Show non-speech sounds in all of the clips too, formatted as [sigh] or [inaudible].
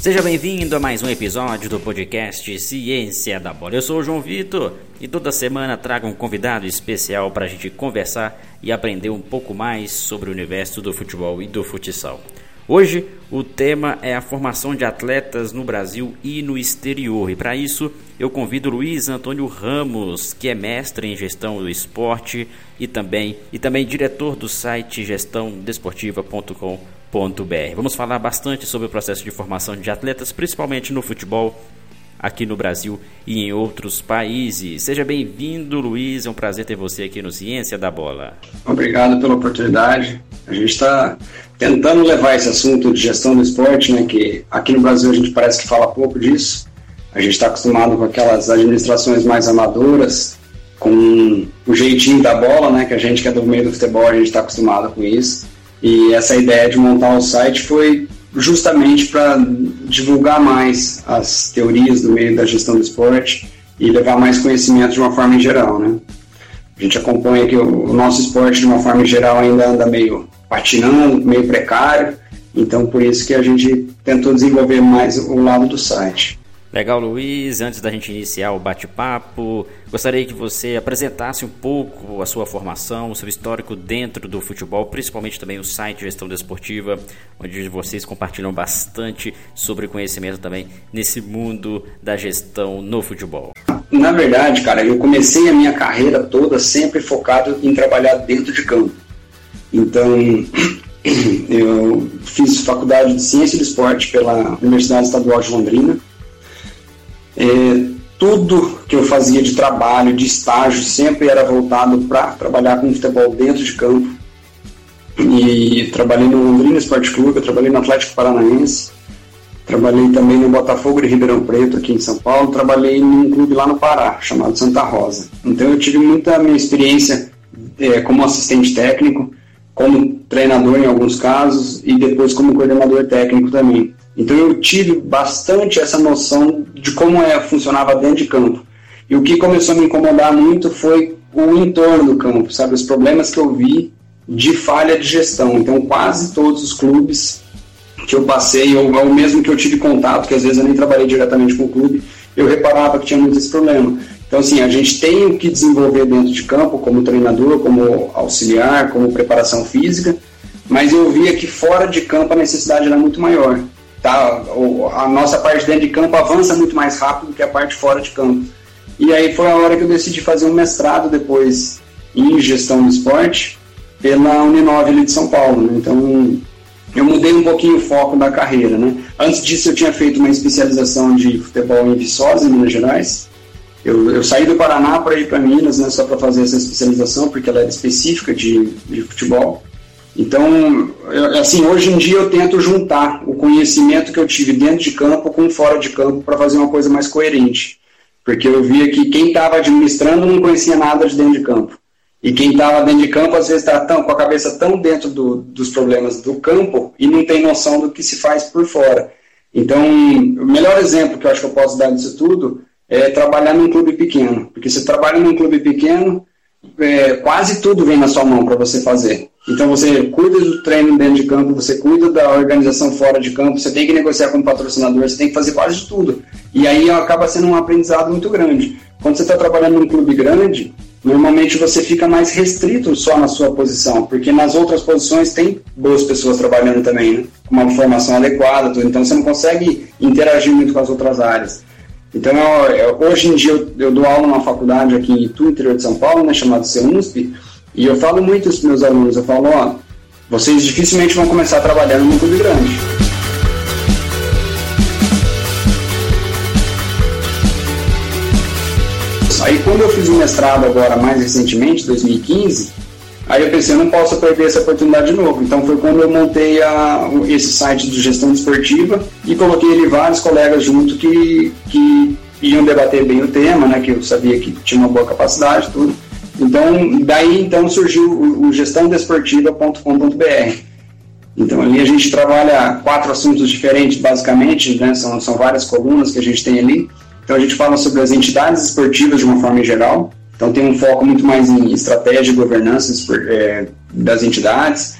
Seja bem-vindo a mais um episódio do podcast Ciência da Bola. Eu sou o João Vitor e toda semana trago um convidado especial para a gente conversar e aprender um pouco mais sobre o universo do futebol e do futsal. Hoje o tema é a formação de atletas no Brasil e no exterior. E para isso eu convido Luiz Antônio Ramos, que é mestre em gestão do esporte e também e também diretor do site gestãodesportiva.com.br. Vamos falar bastante sobre o processo de formação de atletas, principalmente no futebol aqui no Brasil e em outros países. Seja bem-vindo, Luiz. É um prazer ter você aqui no Ciência da Bola. Obrigado pela oportunidade. A gente está tentando levar esse assunto de gestão do esporte, né, que aqui no Brasil a gente parece que fala pouco disso. A gente está acostumado com aquelas administrações mais amadoras, com o jeitinho da bola, né, que a gente que é do meio do futebol, a gente está acostumado com isso. E essa ideia de montar o site foi justamente para divulgar mais as teorias do meio da gestão do esporte e levar mais conhecimento de uma forma em geral, né? A gente acompanha que o nosso esporte de uma forma em geral ainda anda meio patinando, meio precário, então por isso que a gente tentou desenvolver mais o lado do site. Legal, Luiz. Antes da gente iniciar o bate-papo, gostaria que você apresentasse um pouco a sua formação, o seu histórico dentro do futebol, principalmente também o site Gestão Desportiva, onde vocês compartilham bastante sobre conhecimento também nesse mundo da gestão no futebol. Na verdade, cara, eu comecei a minha carreira toda sempre focado em trabalhar dentro de campo. Então, [clears throat] eu fiz faculdade de Ciência do Esporte pela Universidade Estadual de Londrina é, tudo que eu fazia de trabalho, de estágio, sempre era voltado para trabalhar com futebol dentro de campo. E trabalhei no Londrina Esporte Clube, trabalhei no Atlético Paranaense, trabalhei também no Botafogo de Ribeirão Preto, aqui em São Paulo, trabalhei num clube lá no Pará, chamado Santa Rosa. Então eu tive muita minha experiência é, como assistente técnico, como treinador em alguns casos e depois como coordenador técnico também. Então eu tive bastante essa noção de como é, funcionava dentro de campo. E o que começou a me incomodar muito foi o entorno do campo, sabe? Os problemas que eu vi de falha de gestão. Então quase todos os clubes que eu passei, ou, ou mesmo que eu tive contato, que às vezes eu nem trabalhei diretamente com o clube, eu reparava que tinha muito esse problema. Então, assim, a gente tem o que desenvolver dentro de campo, como treinador, como auxiliar, como preparação física, mas eu via que fora de campo a necessidade era muito maior tá? A nossa parte dentro de campo avança muito mais rápido que a parte fora de campo. E aí foi a hora que eu decidi fazer um mestrado depois em gestão do esporte pela Uninove ali de São Paulo. Né? Então eu mudei um pouquinho o foco da carreira. Né? Antes disso eu tinha feito uma especialização de futebol em Viçosa, em Minas Gerais. Eu, eu saí do Paraná para ir para Minas, né, só para fazer essa especialização, porque ela era específica de, de futebol. Então, assim, hoje em dia eu tento juntar o conhecimento que eu tive dentro de campo com fora de campo para fazer uma coisa mais coerente. Porque eu via que quem estava administrando não conhecia nada de dentro de campo. E quem estava dentro de campo, às vezes, está com a cabeça tão dentro do, dos problemas do campo e não tem noção do que se faz por fora. Então, o melhor exemplo que eu acho que eu posso dar disso tudo é trabalhar num clube pequeno. Porque se trabalha num clube pequeno, é, quase tudo vem na sua mão para você fazer. Então você cuida do treino dentro de campo, você cuida da organização fora de campo, você tem que negociar com o patrocinador, você tem que fazer quase tudo. E aí acaba sendo um aprendizado muito grande. Quando você está trabalhando num clube grande, normalmente você fica mais restrito só na sua posição, porque nas outras posições tem boas pessoas trabalhando também, né? com uma formação adequada, tudo. então você não consegue interagir muito com as outras áreas. Então, eu, hoje em dia eu, eu, dou aula numa faculdade aqui em Itu, interior de São Paulo, né, chamada CEUNSP, e eu falo muito isso meus alunos, eu falo, ó, vocês dificilmente vão começar trabalhando num clube grande. Aí quando eu fiz o mestrado agora, mais recentemente, 2015, aí eu pensei, eu não posso perder essa oportunidade de novo. Então foi quando eu montei a, esse site de gestão esportiva e coloquei ali vários colegas junto que, que iam debater bem o tema, né, que eu sabia que tinha uma boa capacidade, tudo. Então, daí então surgiu o, gestãodesportiva.com.br. Então, ali a gente trabalha quatro assuntos diferentes, basicamente, né? são, são várias colunas que a gente tem ali. Então, a gente fala sobre as entidades esportivas de uma forma geral. Então, tem um foco muito mais em estratégia e governança é, das entidades.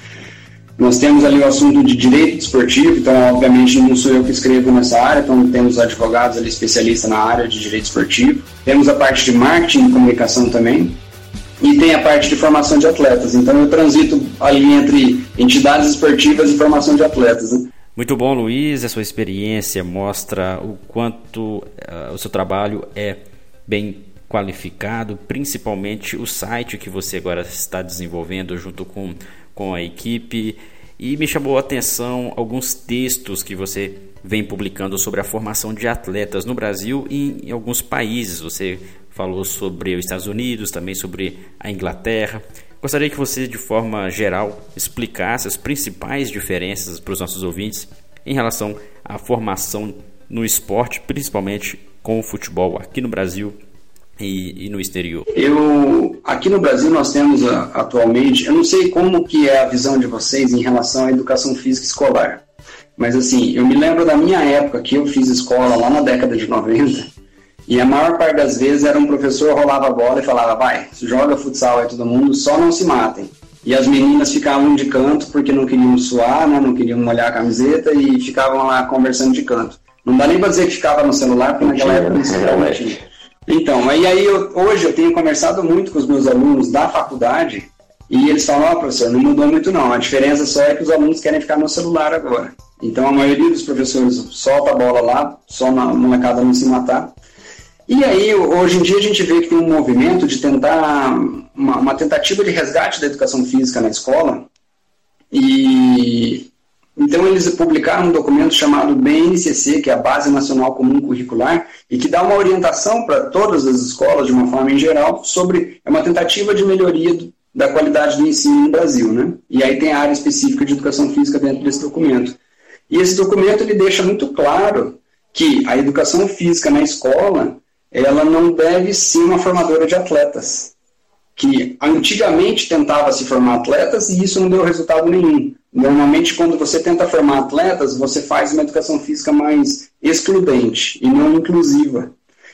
Nós temos ali o assunto de direito desportivo, então, obviamente, não sou eu que escrevo nessa área, então temos advogados ali especialistas na área de direito esportivo. Temos a parte de marketing e comunicação também. E tem a parte de formação de atletas. Então, eu transito ali entre entidades esportivas e formação de atletas. Né? Muito bom, Luiz. A sua experiência mostra o quanto uh, o seu trabalho é bem qualificado, principalmente o site que você agora está desenvolvendo junto com com a equipe e me chamou a atenção alguns textos que você vem publicando sobre a formação de atletas no Brasil e em alguns países. Você falou sobre os Estados Unidos, também sobre a Inglaterra. Gostaria que você, de forma geral, explicasse as principais diferenças para os nossos ouvintes em relação à formação no esporte, principalmente com o futebol aqui no Brasil e, e, no exterior? Eu aqui no Brasil nós temos ah, atualmente, eu não sei como que é a visão de vocês em relação à educação física escolar, mas assim eu me lembro da minha época que eu fiz escola lá na década de 90 e a maior parte das vezes era um professor rolava a bola e falava vai joga futsal aí todo mundo só não se matem e as meninas ficavam de canto porque não queriam suar, né, não queriam molhar a camiseta e ficavam lá conversando de canto. Não dá nem para dizer que ficava no celular, porque naquela época não tinha. Então, aí, aí eu, hoje eu tenho conversado muito com os meus alunos da faculdade e eles falam, ó, oh, professor, não mudou muito não, a diferença só é que os alunos querem ficar no celular agora. Então a maioria dos professores solta a bola lá, só na molecada não se matar. E aí, hoje em dia, a gente vê que tem um movimento de tentar, uma, uma tentativa de resgate da educação física na escola, e então, eles publicaram um documento chamado BNCC, que é a Base Nacional Comum Curricular, e que dá uma orientação para todas as escolas, de uma forma em geral, sobre é uma tentativa de melhoria do, da qualidade do ensino no Brasil. Né? E aí tem a área específica de educação física dentro desse documento. E esse documento ele deixa muito claro que a educação física na escola ela não deve ser uma formadora de atletas. Que antigamente tentava se formar atletas e isso não deu resultado nenhum. Normalmente, quando você tenta formar atletas, você faz uma educação física mais excludente e não inclusiva.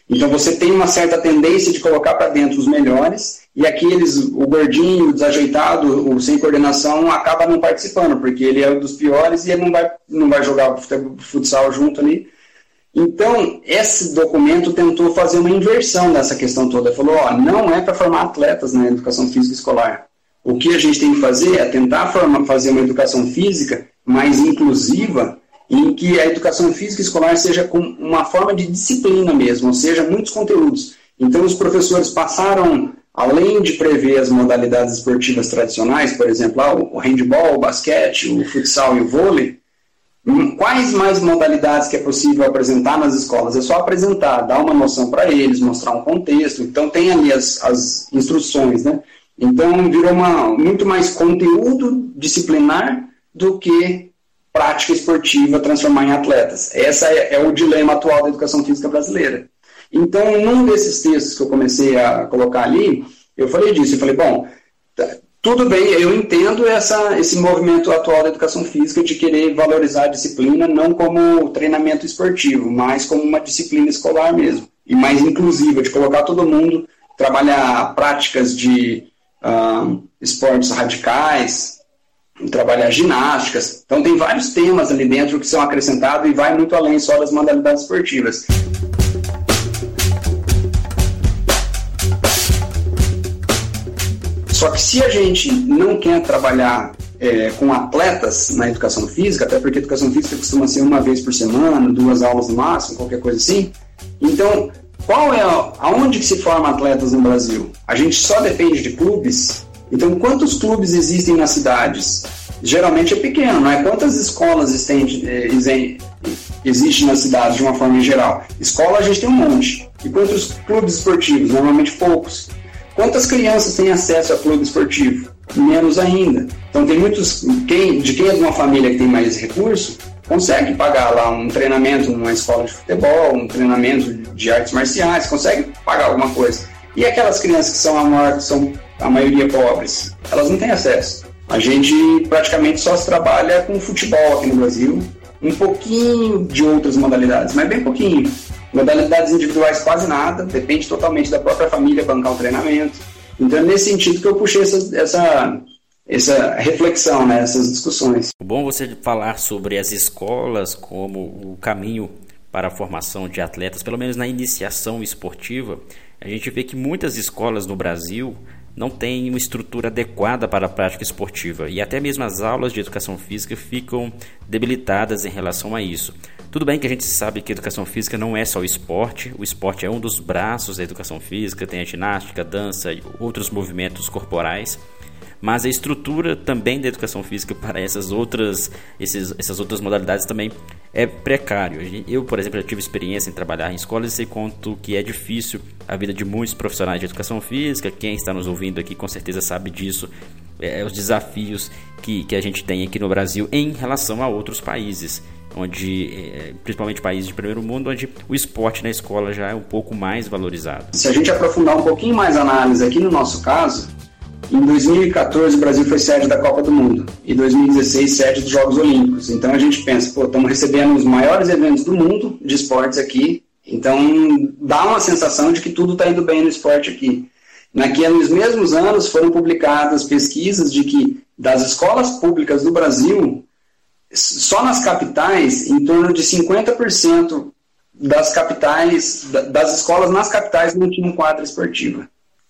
Então, você tem uma certa tendência de colocar para dentro os melhores e aqueles, o gordinho, o desajeitado, o sem coordenação, acaba não participando, porque ele é um dos piores e ele não vai, não vai jogar futsal junto ali. Então, esse documento tentou fazer uma inversão dessa questão toda. Falou: ó, não é para formar atletas na educação física escolar. O que a gente tem que fazer é tentar fazer uma educação física mais inclusiva, em que a educação física escolar seja com uma forma de disciplina mesmo, ou seja, muitos conteúdos. Então, os professores passaram, além de prever as modalidades esportivas tradicionais, por exemplo, ah, o handball, o basquete, o futsal e o vôlei, hum, quais mais modalidades que é possível apresentar nas escolas? É só apresentar, dar uma noção para eles, mostrar um contexto. Então, tem ali as, as instruções, né? Então, virou uma, muito mais conteúdo disciplinar do que prática esportiva transformar em atletas. Esse é, é o dilema atual da educação física brasileira. Então, num desses textos que eu comecei a colocar ali, eu falei disso. Eu falei, bom, tá, tudo bem, eu entendo essa, esse movimento atual da educação física de querer valorizar a disciplina não como treinamento esportivo, mas como uma disciplina escolar mesmo. E mais inclusiva, de colocar todo mundo, trabalhar práticas de uh, esportes radicais, trabalhar ginásticas. Então tem vários temas ali dentro que são acrescentados e vai muito além só das modalidades esportivas. Só que se a gente não quer trabalhar é, com atletas na educação física, até porque a educação física costuma ser uma vez por semana, duas aulas no máximo, qualquer coisa assim, então qual é aonde que se forma atletas no Brasil? A gente só depende de clubes. Então, quantos clubes existem nas cidades? Geralmente é pequeno, não é? Quantas escolas existem, existem nas cidades de uma forma geral? Escola a gente tem um monte. E quantos clubes esportivos? Normalmente poucos. Quantas crianças têm acesso a clube esportivo? Menos ainda. Então tem muitos. Quem, de quem é de uma família que tem mais recurso, consegue pagar lá um treinamento numa escola de futebol, um treinamento de artes marciais, consegue pagar alguma coisa. E aquelas crianças que são a maior, que são a maioria pobres, elas não têm acesso. A gente praticamente só se trabalha com futebol aqui no Brasil, um pouquinho de outras modalidades, mas bem pouquinho. Modalidades individuais quase nada, depende totalmente da própria família bancar o treinamento. Então é nesse sentido que eu puxei essa, essa essa reflexão, né, essas discussões. Bom você falar sobre as escolas como o caminho para a formação de atletas, pelo menos na iniciação esportiva. A gente vê que muitas escolas no Brasil não têm uma estrutura adequada para a prática esportiva. E até mesmo as aulas de educação física ficam debilitadas em relação a isso. Tudo bem que a gente sabe que educação física não é só o esporte, o esporte é um dos braços da educação física, tem a ginástica, a dança e outros movimentos corporais mas a estrutura também da educação física para essas outras, esses, essas outras modalidades também é precário. Eu, por exemplo, já tive experiência em trabalhar em escolas e sei quanto que é difícil a vida de muitos profissionais de educação física. Quem está nos ouvindo aqui com certeza sabe disso. É, os desafios que, que a gente tem aqui no Brasil em relação a outros países onde é, principalmente países de primeiro mundo, onde o esporte na escola já é um pouco mais valorizado. Se a gente aprofundar um pouquinho mais a análise aqui no nosso caso, em 2014, o Brasil foi sede da Copa do Mundo e 2016 sede dos Jogos Olímpicos. Então a gente pensa, pô, estamos recebendo os maiores eventos do mundo de esportes aqui. Então dá uma sensação de que tudo está indo bem no esporte aqui. Naqueles mesmos anos foram publicadas pesquisas de que das escolas públicas do Brasil, só nas capitais, em torno de 50% das capitais, das escolas nas capitais não tinham quadra esportiva.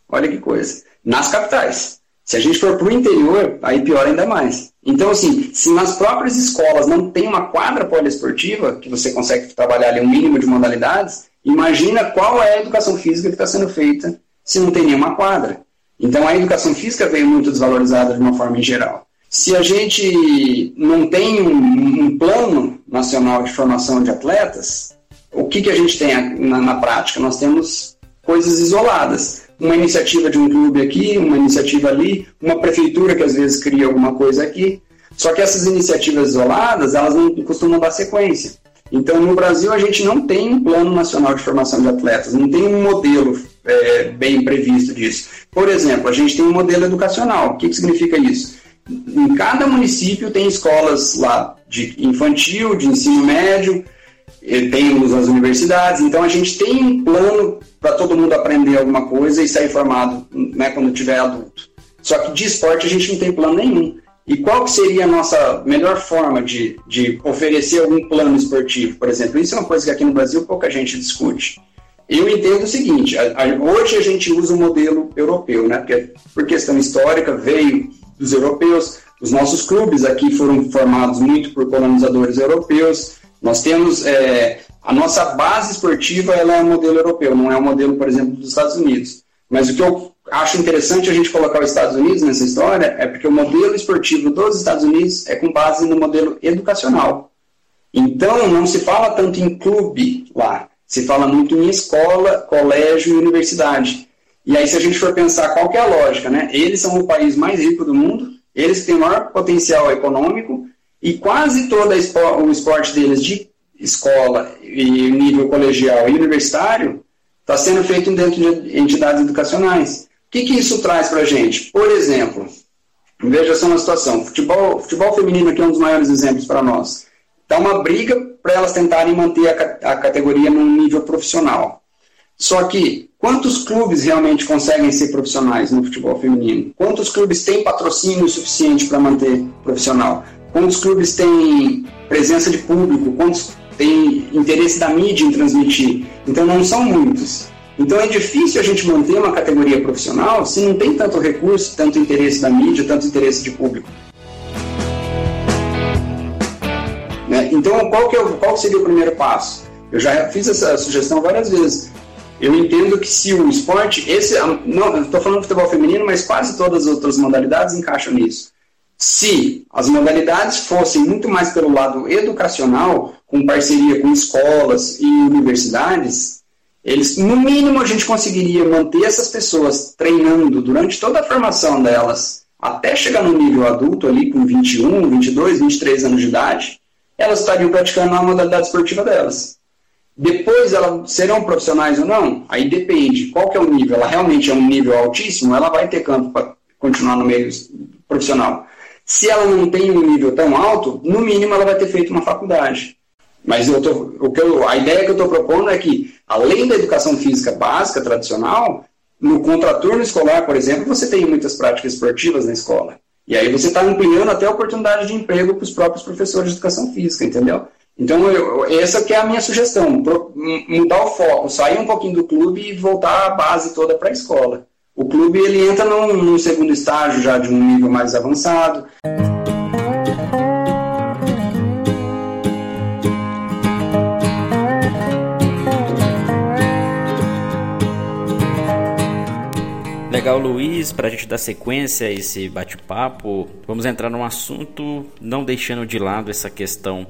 Olha que coisa nas capitais. Se a gente for para o interior, aí pior ainda mais. Então, assim, se nas próprias escolas não tem uma quadra poliesportiva, que você consegue trabalhar ali um mínimo de modalidades, imagina qual é a educação física que está sendo feita se não tem nenhuma quadra. Então, a educação física veio muito desvalorizada de uma forma em geral. Se a gente não tem um, um plano nacional de formação de atletas, o que, que a gente tem na, na prática? Nós temos coisas isoladas uma iniciativa de um clube aqui, uma iniciativa ali, uma prefeitura que às vezes cria alguma coisa aqui. Só que essas iniciativas isoladas, elas não costumam dar sequência. Então, no Brasil, a gente não tem um plano nacional de formação de atletas, não tem um modelo é, bem previsto disso. Por exemplo, a gente tem um modelo educacional. O que, que significa isso? Em cada município tem escolas lá de infantil, de ensino médio, temos as universidades, então a gente tem um plano para todo mundo aprender alguma coisa e sair formado né, quando tiver adulto. Só que de esporte a gente não tem plano nenhum. E qual que seria a nossa melhor forma de, de oferecer algum plano esportivo, por exemplo? Isso é uma coisa que aqui no Brasil pouca gente discute. Eu entendo o seguinte, a, a, hoje a gente usa o modelo europeu, né? Porque por questão histórica veio dos europeus, os nossos clubes aqui foram formados muito por colonizadores europeus, nós temos é, a nossa base esportiva, ela é um modelo europeu, não é um modelo, por exemplo, dos Estados Unidos. Mas o que eu acho interessante a gente colocar os Estados Unidos nessa história é porque o modelo esportivo dos Estados Unidos é com base no modelo educacional. Então, não se fala tanto em clube lá, se fala muito em escola, colégio e universidade. E aí, se a gente for pensar qual é a lógica, né? Eles são o país mais rico do mundo, eles têm o maior potencial econômico, e quase todo o esporte deles de escola e nível colegial e universitário está sendo feito dentro de entidades educacionais. O que, que isso traz para a gente? Por exemplo, veja só uma situação: futebol, futebol feminino aqui é um dos maiores exemplos para nós. Está uma briga para elas tentarem manter a, a categoria num nível profissional. Só que quantos clubes realmente conseguem ser profissionais no futebol feminino? Quantos clubes têm patrocínio suficiente para manter profissional? Quantos clubes têm presença de público, quantos têm interesse da mídia em transmitir. Então não são muitos. Então é difícil a gente manter uma categoria profissional se não tem tanto recurso, tanto interesse da mídia, tanto interesse de público. Né? Então qual, que é, qual seria o primeiro passo? Eu já fiz essa sugestão várias vezes. Eu entendo que se o esporte, esse, não, estou falando de futebol feminino, mas quase todas as outras modalidades encaixam nisso. Se as modalidades fossem muito mais pelo lado educacional, com parceria com escolas e universidades, eles, no mínimo, a gente conseguiria manter essas pessoas treinando durante toda a formação delas, até chegar no nível adulto, ali com 21, 22, 23 anos de idade, elas estariam praticando a modalidade esportiva delas. Depois elas serão profissionais ou não? Aí depende. Qual que é o nível? Ela realmente é um nível altíssimo, ela vai ter campo para continuar no meio profissional. Se ela não tem um nível tão alto, no mínimo ela vai ter feito uma faculdade. Mas eu tô, o que eu, a ideia que eu estou propondo é que, além da educação física básica, tradicional, no contraturno escolar, por exemplo, você tem muitas práticas esportivas na escola. E aí você está ampliando até a oportunidade de emprego para os próprios professores de educação física, entendeu? Então, eu, essa que é a minha sugestão, mudar o foco, sair um pouquinho do clube e voltar a base toda para a escola. O clube ele entra num, num segundo estágio já de um nível mais avançado. Legal, Luiz, para a gente dar sequência a esse bate-papo, vamos entrar num assunto não deixando de lado essa questão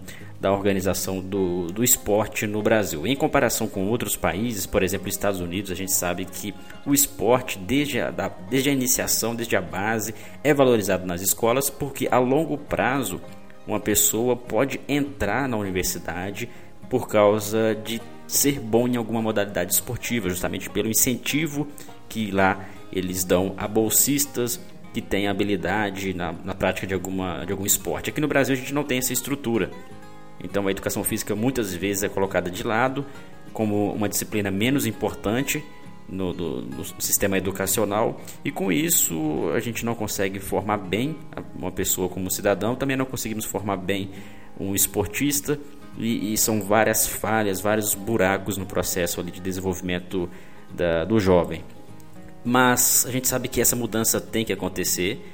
da organização do, do esporte no Brasil. Em comparação com outros países, por exemplo, Estados Unidos, a gente sabe que o esporte, desde a, da, desde a iniciação, desde a base, é valorizado nas escolas, porque a longo prazo uma pessoa pode entrar na universidade por causa de ser bom em alguma modalidade esportiva, justamente pelo incentivo que lá eles dão a bolsistas que têm habilidade na, na prática de, alguma, de algum esporte. Aqui no Brasil a gente não tem essa estrutura. Então a educação física muitas vezes é colocada de lado como uma disciplina menos importante no, do, no, sistema educacional. E com isso a gente não consegue formar bem uma pessoa como cidadão, também não conseguimos formar bem um esportista. E, e são várias falhas, vários buracos no processo de desenvolvimento da, do jovem. Mas a gente sabe que essa mudança tem que acontecer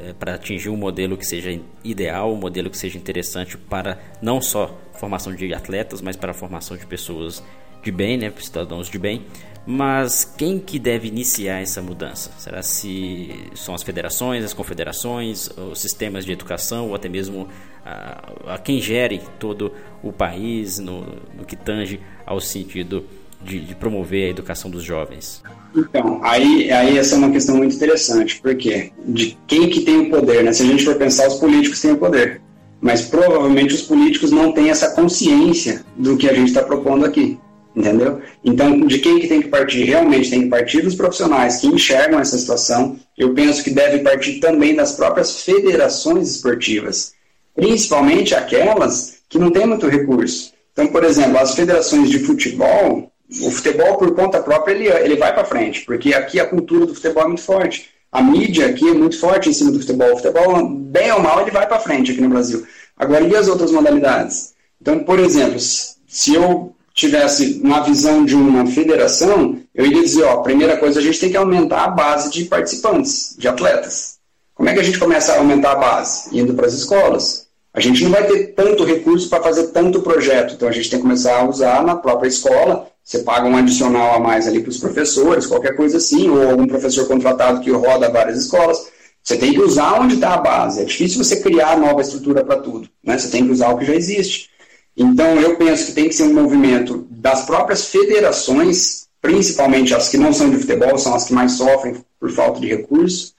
é, para atingir um modelo que seja ideal, um modelo que seja interessante para não só formação de atletas, mas para a formação de pessoas de bem, né, cidadãos de bem. Mas quem que deve iniciar essa mudança? Será se são as federações, as confederações, os sistemas de educação ou até mesmo a, a quem gere todo o país no, no que tange ao sentido de, de, promover a educação dos jovens? Então, aí, aí essa é uma questão muito interessante, porque de quem que tem o poder, né? Se a gente for pensar, os políticos têm o poder, mas provavelmente os políticos não têm essa consciência do que a gente está propondo aqui, entendeu? Então, de quem que tem que partir? Realmente tem que partir dos profissionais que enxergam essa situação. Eu penso que deve partir também das próprias federações esportivas, principalmente aquelas que não têm muito recurso. Então, por exemplo, as federações de futebol, o futebol por conta própria ele, ele vai para frente, porque aqui a cultura do futebol é muito forte. A mídia aqui é muito forte em cima do futebol. O futebol, bem ou mal, ele vai para frente aqui no Brasil. Agora, e as outras modalidades? Então, por exemplo, se eu tivesse uma visão de uma federação, eu iria dizer, ó, primeira coisa, a gente tem que aumentar a base de participantes, de atletas. Como é que a gente começa a aumentar a base? Indo para as escolas. A gente não vai ter tanto recurso para fazer tanto projeto, então a gente tem que começar a usar na própria escola você paga um adicional a mais ali para os professores, qualquer coisa assim, ou algum professor contratado que roda várias escolas. Você tem que usar onde está a base. É difícil você criar nova estrutura para tudo. Né? Você tem que usar o que já existe. Então, eu penso que tem que ser um movimento das próprias federações, principalmente as que não são de futebol, são as que mais sofrem por falta de recursos.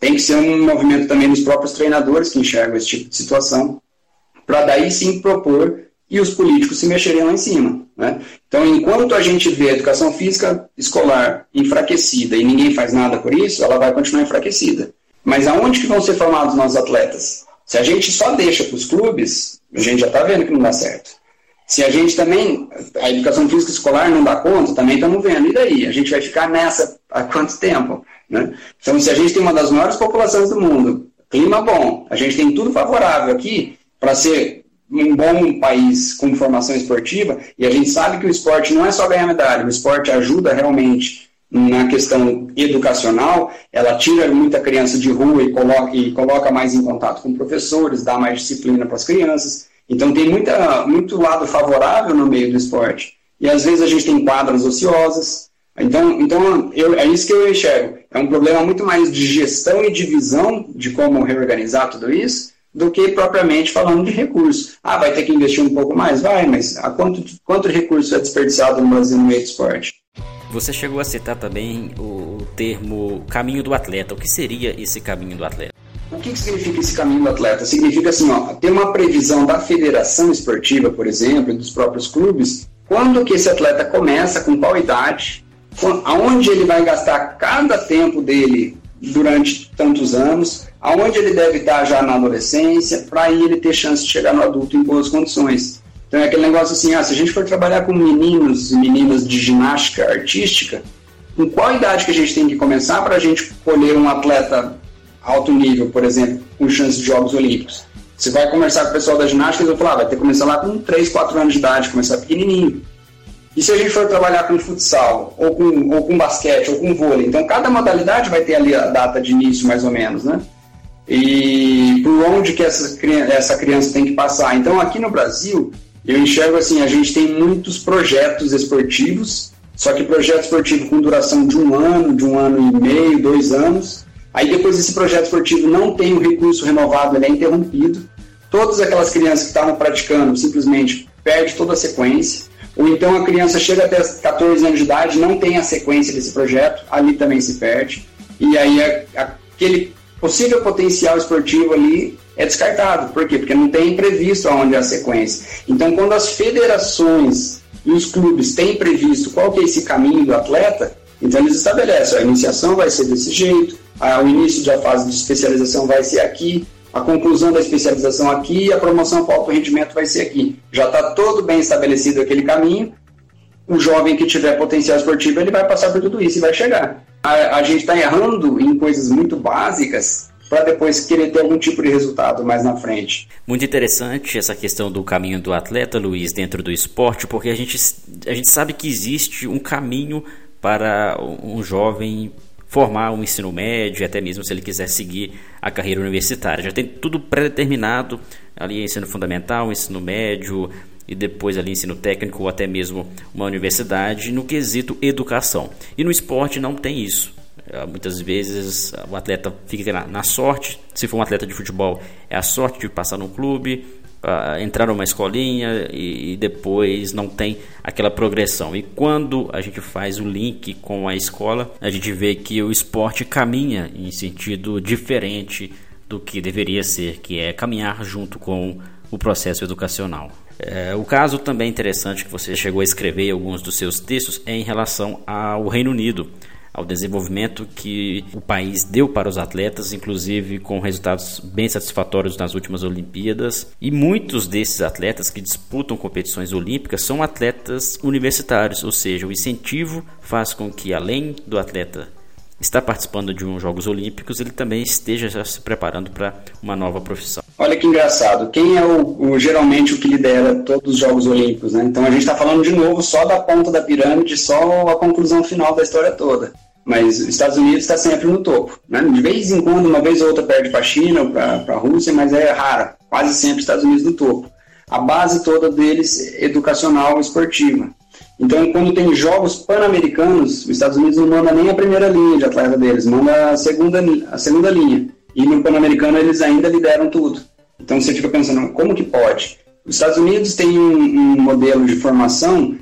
Tem que ser um movimento também dos próprios treinadores que enxergam esse tipo de situação, para daí sim propor e os políticos se mexerem lá em cima. Né? Então, enquanto a gente vê a educação física escolar enfraquecida e ninguém faz nada por isso, ela vai continuar enfraquecida. Mas aonde que vão ser formados nossos atletas? Se a gente só deixa para os clubes, a gente já está vendo que não dá certo. Se a gente também, a educação física escolar não dá conta, também estamos vendo. E daí? A gente vai ficar nessa há quanto tempo? Né? Então, se a gente tem uma das maiores populações do mundo, clima bom, a gente tem tudo favorável aqui para ser um bom país com formação esportiva, e a gente sabe que o esporte não é só ganhar medalha, o esporte ajuda realmente na questão educacional, ela tira muita criança de rua e coloca, e coloca mais em contato com professores, dá mais disciplina para as crianças. Então tem muita, muito lado favorável no meio do esporte. E às vezes a gente tem quadras ociosas. Então, então eu, é isso que eu enxergo. É um problema muito mais de gestão e de visão de como reorganizar tudo isso, do que propriamente falando de recursos. Ah, vai ter que investir um pouco mais? Vai, mas a quanto, quanto recurso é desperdiçado no Brasil no meio do esporte? Você chegou a citar também o termo caminho do atleta. O que seria esse caminho do atleta? O que, significa esse caminho do atleta? Significa assim, ó, ter uma previsão da federação esportiva, por exemplo, e dos próprios clubes, quando que esse atleta começa, com qual idade, aonde ele vai gastar cada tempo dele durante tantos anos, aonde ele deve estar já na adolescência, para ele ter chance de chegar no adulto em boas condições. Então é aquele negócio assim, ah, se a gente for trabalhar com meninos e meninas de ginástica artística, com qual idade que a gente tem que começar para a gente colher um atleta alto nível, por exemplo, com chance de Jogos Olímpicos. Você vai conversar com o pessoal da ginástica, eles vão falar, ah, vai ter que começar lá com 3, 4 anos de idade, começar pequenininho. E se a gente for trabalhar com futsal, ou com, ou com basquete, ou com vôlei, então cada modalidade vai ter ali a data de início, mais ou menos, né? E por onde que essa, essa criança tem que passar. Então aqui no Brasil, eu enxergo assim, a gente tem muitos projetos esportivos, só que projeto esportivo com duração de um ano, de um ano e meio, dois anos. Aí depois esse projeto esportivo não tem o recurso renovado, ele é interrompido. Todas aquelas crianças que estavam praticando simplesmente perde toda a sequência. Ou então a criança chega até 14 anos de idade, não tem a sequência desse projeto, ali também se perde. E aí aquele possível potencial esportivo ali é descartado. Por quê? Porque não tem previsto aonde é a sequência. Então, quando as federações e os clubes têm previsto qual que é esse caminho do atleta, então eles estabelecem, a iniciação vai ser desse jeito, o início da fase de especialização vai ser aqui, a conclusão da especialização aqui e a promoção para alto rendimento vai ser aqui. Já está todo bem estabelecido aquele caminho. O jovem que tiver potencial esportivo, ele vai passar por tudo isso e vai chegar. A, a gente está errando em coisas muito básicas para depois querer ter algum tipo de resultado mais na frente. Muito interessante essa questão do caminho do atleta, Luiz, dentro do esporte, porque a gente, a gente sabe que existe um caminho para um jovem formar um ensino médio, até mesmo se ele quiser seguir a carreira universitária. Já tem tudo pré-determinado, ali ensino fundamental, ensino médio e depois ali ensino técnico ou até mesmo uma universidade no quesito educação. E no esporte não tem isso. É, muitas vezes o atleta fica na, sorte, se for um atleta de futebol, é a sorte de passar num clube, uh, entrar numa escolinha e, e, depois não tem aquela progressão. E quando a gente faz o link com a escola, a gente vê que o esporte caminha em sentido diferente do que deveria ser, que é caminhar junto com o processo educacional. É, o caso também interessante que você chegou a escrever em alguns dos seus textos é em relação ao Reino Unido ao desenvolvimento que o país deu para os atletas, inclusive com resultados bem satisfatórios nas últimas Olimpíadas. E muitos desses atletas que disputam competições olímpicas são atletas universitários, ou seja, o incentivo faz com que, além do atleta estar participando de uns Jogos Olímpicos, ele também esteja já se preparando para uma nova profissão. Olha que engraçado. Quem é o, o, geralmente o que lidera todos os Jogos Olímpicos, né? Então a gente está falando de novo só da ponta da pirâmide, só a conclusão final da história toda. Mas os Estados Unidos está sempre no topo. Né? De vez em quando, uma vez ou outra perde para a China ou para a Rússia, mas é rara. Quase sempre Estados Unidos no topo. A base toda deles é educacional e esportiva. Então, quando tem jogos pan-americanos, os Estados Unidos não manda nem a primeira linha de atleta deles, manda a segunda, a segunda linha. E no pan-americano eles ainda lideram tudo. Então você fica pensando, como que pode? Os Estados Unidos têm um, um modelo de formação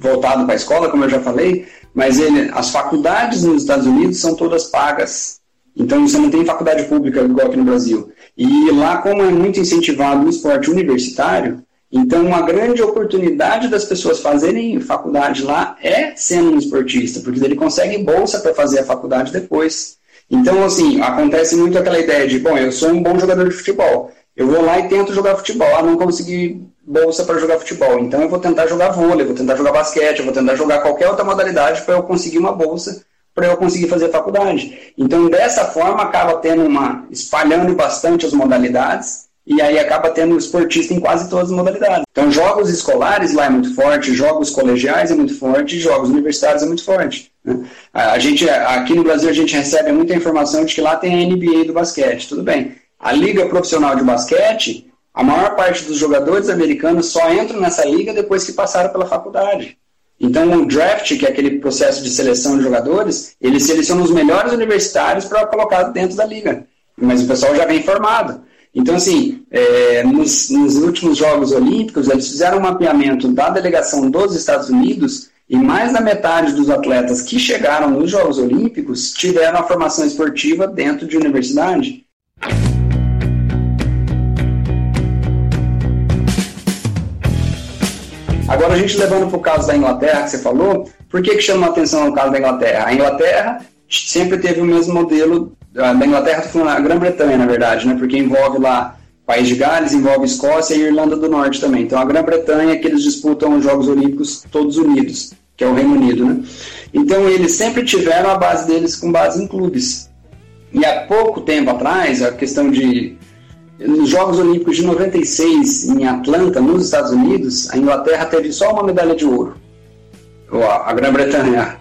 voltado para a escola, como eu já falei, mas ele, as faculdades nos Estados Unidos são todas pagas. Então você não tem faculdade pública igual aqui no Brasil. E lá, como é muito incentivado o esporte universitário, então uma grande oportunidade das pessoas fazerem faculdade lá é sendo um esportista, porque ele consegue bolsa para fazer a faculdade depois. Então, assim, acontece muito aquela ideia de, bom, eu sou um bom jogador de futebol, eu vou lá e tento jogar futebol, ah, não consegui bolsa para jogar futebol. Então eu vou tentar jogar vôlei, vou tentar jogar basquete, vou tentar jogar qualquer outra modalidade para eu conseguir uma bolsa para eu conseguir fazer faculdade. Então dessa forma acaba tendo uma espalhando bastante as modalidades e aí acaba tendo esportista em quase todas as modalidades. Então jogos escolares lá é muito forte, jogos colegiais é muito forte, jogos universitários é muito forte. Né? A gente aqui no Brasil a gente recebe muita informação de que lá tem a NBA do basquete, tudo bem. A liga profissional de basquete a maior parte dos jogadores americanos só entram nessa liga depois que passaram pela faculdade. Então, o draft, que é aquele processo de seleção de jogadores, ele seleciona os melhores universitários para colocar dentro da liga. Mas o pessoal já vem formado. Então, assim, é, nos, nos, últimos Jogos Olímpicos, eles fizeram um mapeamento da delegação dos Estados Unidos e mais da metade dos atletas que chegaram nos Jogos Olímpicos tiveram a formação esportiva dentro de universidade. Agora, a gente levando para o caso da Inglaterra, que você falou, por que, que chama a atenção no caso da Inglaterra? A Inglaterra sempre teve o mesmo modelo, da Inglaterra, estou falando a Grã-Bretanha, na verdade, né? porque envolve lá País de Gales, envolve Escócia e Irlanda do Norte também. Então, a Grã-Bretanha é que eles disputam os Jogos Olímpicos todos unidos, que é o Reino Unido. Né? Então, eles sempre tiveram a base deles com base em clubes. E há pouco tempo atrás, a questão de. Nos Jogos Olímpicos de 96, em Atlanta, nos Estados Unidos, a Inglaterra teve só uma medalha de ouro. A Grã-Bretanha.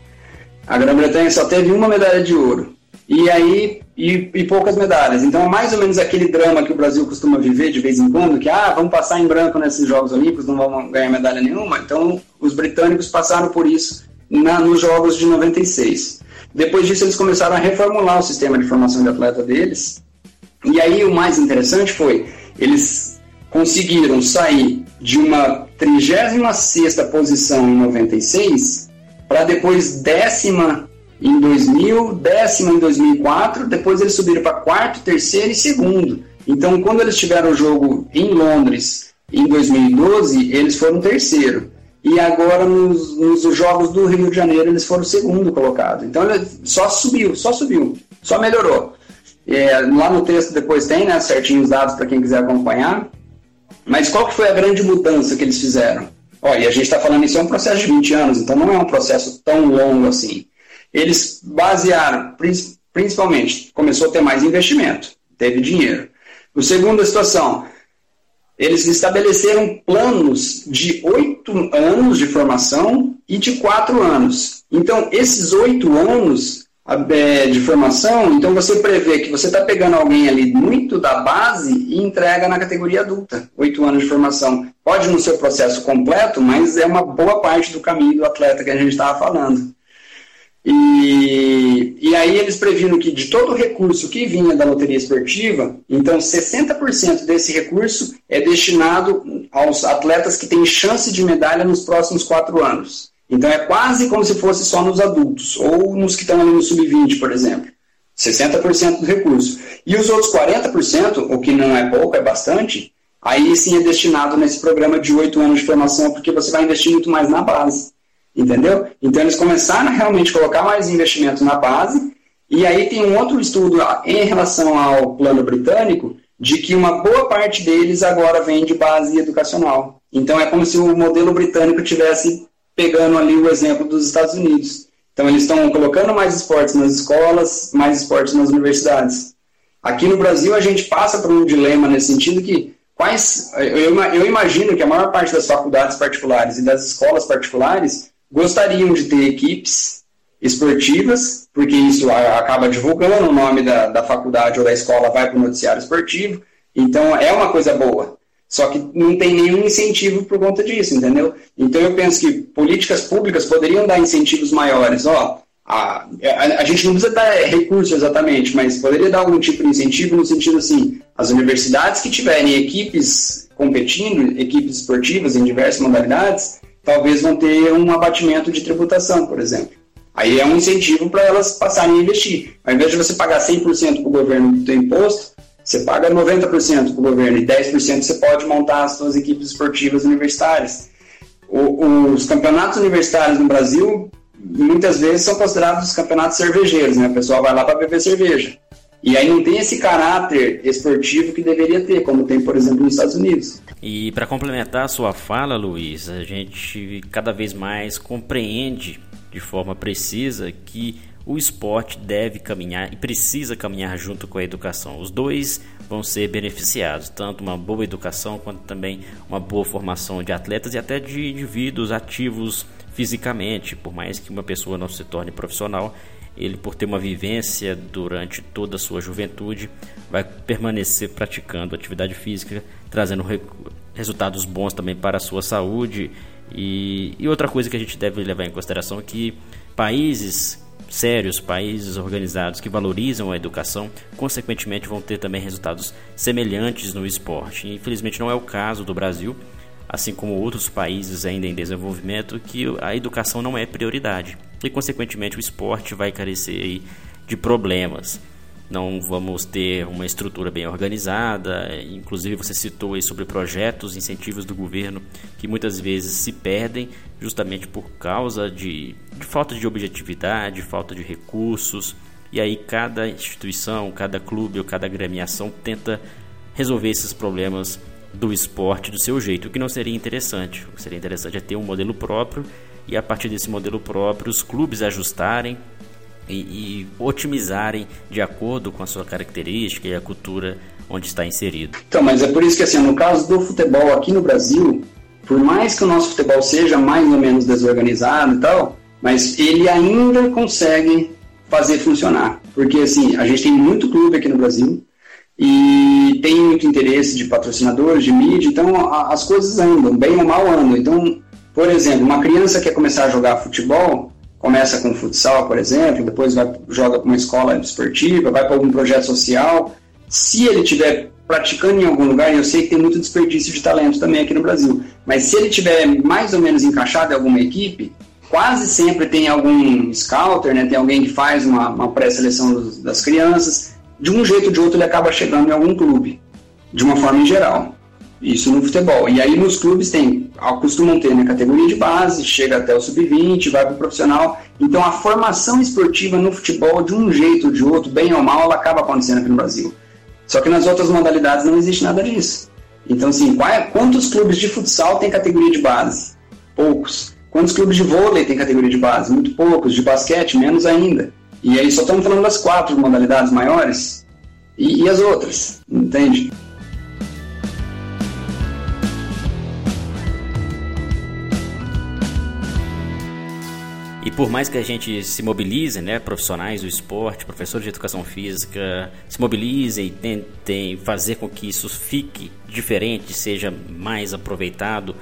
A Grã-Bretanha só teve uma medalha de ouro. E aí, e, e, poucas medalhas. Então, é mais ou menos aquele drama que o Brasil costuma viver de vez em quando, que, ah, vamos passar em branco nesses Jogos Olímpicos, não vamos ganhar medalha nenhuma. Então, os britânicos passaram por isso na, nos Jogos de 96. Depois disso, eles começaram a reformular o sistema de formação de atleta deles. E aí, o mais interessante foi, eles conseguiram sair de uma 36 posição em 96 para depois décima em 2000, décima em 2004, depois eles subiram para quarto, terceiro e segundo. Então, quando eles tiveram o jogo em Londres em 2012, eles foram terceiro. E agora, nos, nos jogos do Rio de Janeiro, eles foram segundo colocado. Então, só subiu, só subiu, só melhorou. É, lá no texto depois tem, né, certinho os dados para quem quiser acompanhar. Mas qual que foi a grande mudança que eles fizeram? Olha, a gente está falando isso é um processo de 20 anos, então não é um processo tão longo assim. Eles basearam, principalmente, começou a ter mais investimento, teve dinheiro. O segundo a situação, eles estabeleceram planos de oito anos de formação e de quatro anos. Então, esses oito anos é, de formação, então você prevê que você está pegando alguém ali muito da base e entrega na categoria adulta. Oito anos de formação. Pode não ser o processo completo, mas é uma boa parte do caminho do atleta que a gente estava falando. E, e aí eles previram que de todo o recurso que vinha da loteria esportiva, então 60% desse recurso é destinado aos atletas que têm chance de medalha nos próximos quatro anos. Então é quase como se fosse só nos adultos, ou nos que estão ali no sub-20, por exemplo. 60% do recurso. E os outros 40%, o que não é pouco, é bastante, aí sim é destinado nesse programa de oito anos de formação, porque você vai investir muito mais na base. Entendeu? Então eles começaram a realmente colocar mais investimento na base, e aí tem um outro estudo em relação ao plano britânico, de que uma boa parte deles agora vem de base educacional. Então é como se o modelo britânico tivesse pegando ali o exemplo dos Estados Unidos. Então eles estão colocando mais esportes nas escolas, mais esportes nas universidades. Aqui no Brasil a gente passa por um dilema nesse sentido que quais eu, eu imagino que a maior parte das faculdades particulares e das escolas particulares gostariam de ter equipes esportivas, porque isso acaba divulgando o nome da, da faculdade ou da escola, vai para o noticiário esportivo, então é uma coisa boa. Só que não tem nenhum incentivo por conta disso, entendeu? Então eu penso que políticas públicas poderiam dar incentivos maiores. Ó, a, a, a, gente não precisa dar recurso exatamente, mas poderia dar algum tipo de incentivo no sentido assim, as universidades que tiverem equipes competindo, equipes esportivas em diversas modalidades, talvez vão ter um abatimento de tributação, por exemplo. Aí é um incentivo para elas passarem a investir. Ao invés de você pagar 100% para o governo do seu imposto, você paga 90% para o governo e 10% você pode montar as suas equipes esportivas universitárias. O, os campeonatos universitários no Brasil, muitas vezes, são considerados campeonatos cervejeiros, né? O pessoal vai lá para beber cerveja. E aí não tem esse caráter esportivo que deveria ter, como tem, por exemplo, nos Estados Unidos. E para complementar a sua fala, Luiz, a gente cada vez mais compreende de forma precisa que o esporte deve caminhar e precisa caminhar junto com a educação. Os dois vão ser beneficiados, tanto uma boa educação quanto também uma boa formação de atletas e até de indivíduos ativos fisicamente. Por mais que uma pessoa não se torne profissional, ele, por ter uma vivência durante toda a sua juventude, vai permanecer praticando atividade física, trazendo re resultados bons também para a sua saúde. E, e outra coisa que a gente deve levar em consideração é que países sérios, países organizados que valorizam a educação, consequentemente vão ter também resultados semelhantes no esporte. Infelizmente não é o caso do Brasil, assim como outros países ainda em desenvolvimento, que a educação não é prioridade. E, consequentemente, o esporte vai carecer de problemas. Não vamos ter uma estrutura bem organizada, inclusive você citou sobre projetos, incentivos do governo que muitas vezes se perdem justamente por causa de, de falta de objetividade, falta de recursos, e aí cada instituição, cada clube ou cada agremiação tenta resolver esses problemas do esporte do seu jeito, o que não seria interessante. O que seria interessante é ter um modelo próprio e a partir desse modelo próprio os clubes ajustarem e, e otimizarem de acordo com a sua característica e a cultura onde está inserido. Então, mas é por isso que assim, no caso do futebol aqui no Brasil, por mais que o nosso futebol seja mais ou menos desorganizado e tal, mas ele ainda consegue fazer funcionar. Porque assim, a gente tem muito clube aqui no Brasil e tem muito interesse de patrocinadores, de mídia, então a, as coisas andam, bem ou mal andam. Então, por exemplo, uma criança quer começar a jogar futebol, começa com futsal, por exemplo, depois vai joga para uma escola esportiva, vai para algum projeto social. Se ele tiver praticando em algum lugar, e eu sei que tem muito desperdício de talento também aqui no Brasil, mas se ele tiver mais ou menos encaixado em alguma equipe, quase sempre tem algum scouter, né, tem alguém que faz uma, uma pré-seleção das crianças, de um jeito ou de outro ele acaba chegando em algum clube, de uma forma em geral. Isso no futebol. E aí nos clubes tem, costumam ter né, categoria de base, chega até o sub-20, vai para o profissional. Então a formação esportiva no futebol, de um jeito ou de outro, bem ou mal, ela acaba acontecendo aqui no Brasil. Só que nas outras modalidades não existe nada disso. Então, assim, é, quantos clubes de futsal têm categoria de base? Poucos. Quantos clubes de vôlei têm categoria de base? Muito poucos. De basquete, menos ainda. E aí só estamos falando das quatro modalidades maiores e, e as outras, entende? E por mais que a gente se mobilize, né, profissionais do esporte, professores de educação física, se mobilizem e tentem fazer com que isso fique diferente, seja mais aproveitado,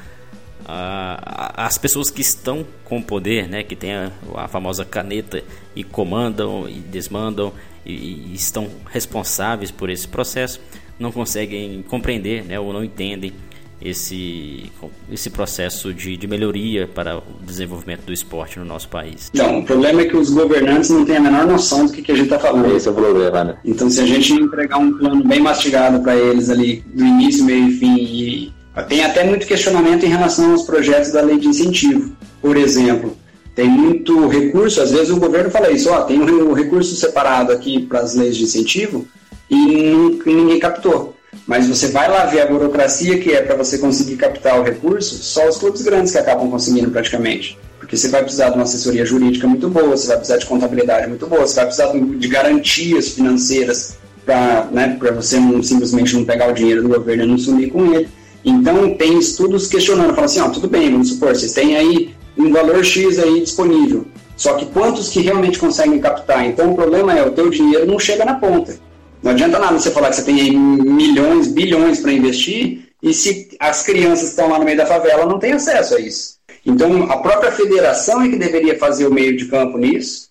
as pessoas que estão com poder, né, que têm a, a famosa caneta e comandam e desmandam e, e, estão responsáveis por esse processo, não conseguem compreender, né, ou não entendem esse, esse processo de, de melhoria para o desenvolvimento do esporte no nosso país? Então, o problema é que os governantes não têm a menor noção do que, que a gente está falando. Esse é o problema, né? Então, se a gente entregar um plano bem mastigado para eles ali, do início, meio e fim, e tem até muito questionamento em relação aos projetos da lei de incentivo. Por exemplo, tem muito recurso, às vezes o governo fala isso, ó, tem um recurso separado aqui para as leis de incentivo e ninguém captou. Mas você vai lá ver a burocracia que é para você conseguir captar o recurso, só os clubes grandes que acabam conseguindo praticamente. Porque você vai precisar de uma assessoria jurídica muito boa, você vai precisar de contabilidade muito boa, você vai precisar de garantias financeiras para né, você não, simplesmente não pegar o dinheiro do governo e não sumir com ele. Então tem estudos questionando, falam assim, ó, tudo bem, vamos supor, vocês têm aí um valor X aí disponível. Só que quantos que realmente conseguem captar? Então o problema é o teu dinheiro não chega na ponta. Não adianta nada você falar que você tem aí milhões, bilhões para investir e se as crianças que estão lá no meio da favela não têm acesso a isso. Então, a própria federação é que deveria fazer o meio de campo nisso,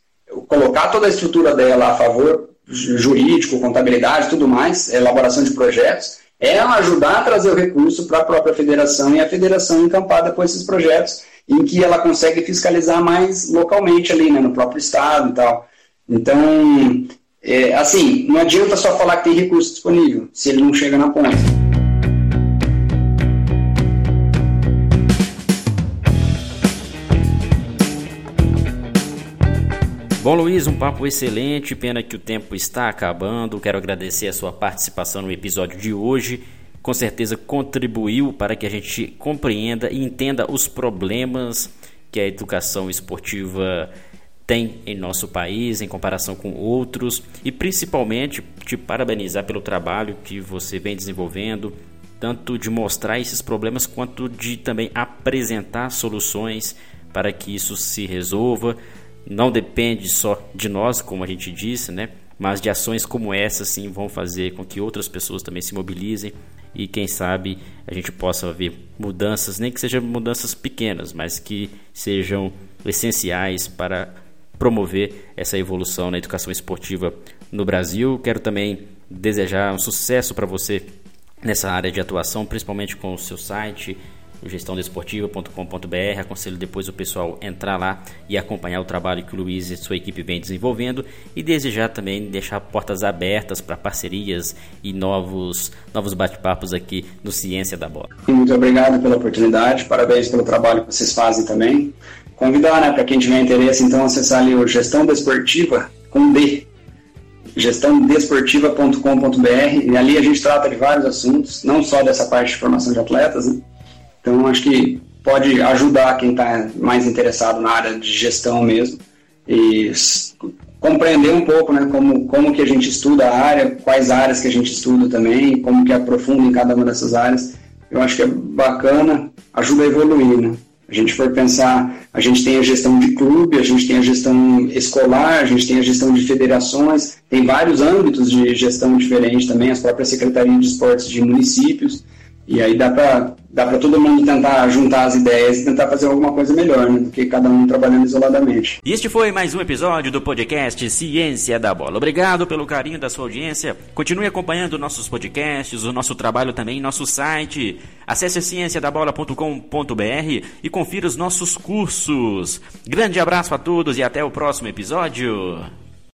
colocar toda a estrutura dela a favor, jurídico, contabilidade, tudo mais, elaboração de projetos, ela ajudar a trazer o recurso para a própria federação e a federação encampada com esses projetos em que ela consegue fiscalizar mais localmente ali, né, no próprio estado e tal. Então, é, assim, não adianta só falar que tem recurso disponível, se ele não chega na ponta. Bom, Luiz, um papo excelente. Pena que o tempo está acabando. Quero agradecer a sua participação no episódio de hoje. Com certeza contribuiu para que a gente compreenda e entenda os problemas que a educação esportiva tem em nosso país em comparação com outros e principalmente te parabenizar pelo trabalho que você vem desenvolvendo, tanto de mostrar esses problemas quanto de também apresentar soluções para que isso se resolva. Não depende só de nós, como a gente disse, né? Mas de ações como essa sim vão fazer com que outras pessoas também se mobilizem e quem sabe a gente possa ver mudanças, nem que sejam mudanças pequenas, mas que sejam essenciais para promover essa evolução na educação esportiva no Brasil. Quero também desejar um sucesso para você nessa área de atuação, principalmente com o seu site, gestãodesportiva.com.br. Aconselho depois o pessoal entrar lá e acompanhar o trabalho que o Luiz e sua equipe vem desenvolvendo e desejar também deixar portas abertas para parcerias e novos, novos bate-papos aqui no Ciência da Bola. Muito obrigado pela oportunidade, parabéns pelo trabalho que vocês fazem também convidar, né, para quem tiver interesse, então acessar ali o Gestão Desportiva com D, gestãodesportiva.com.br e ali a gente trata de vários assuntos, não só dessa parte de formação de atletas, né? Então acho que pode ajudar quem está mais interessado na área de gestão mesmo e compreender um pouco, né, como, como que a gente estuda a área, quais áreas que a gente estuda também, como que aprofunda em cada uma dessas áreas. Eu acho que é bacana, ajuda a evoluir, né? A gente for pensar, a gente tem a gestão de clube, a gente tem a gestão escolar, a gente tem a gestão de federações, tem vários âmbitos de gestão diferentes também, as próprias secretarias de esportes de municípios. E aí dá para dá para todo mundo tentar juntar as ideias e tentar fazer alguma coisa melhor, né, do que cada um trabalhando isoladamente. E este foi mais um episódio do podcast Ciência da Bola. Obrigado pelo carinho da sua audiência. Continue acompanhando nossos podcasts, o nosso trabalho também nosso site. Acesse cienciadabola.com.br e confira os nossos cursos. Grande abraço a todos e até o próximo episódio.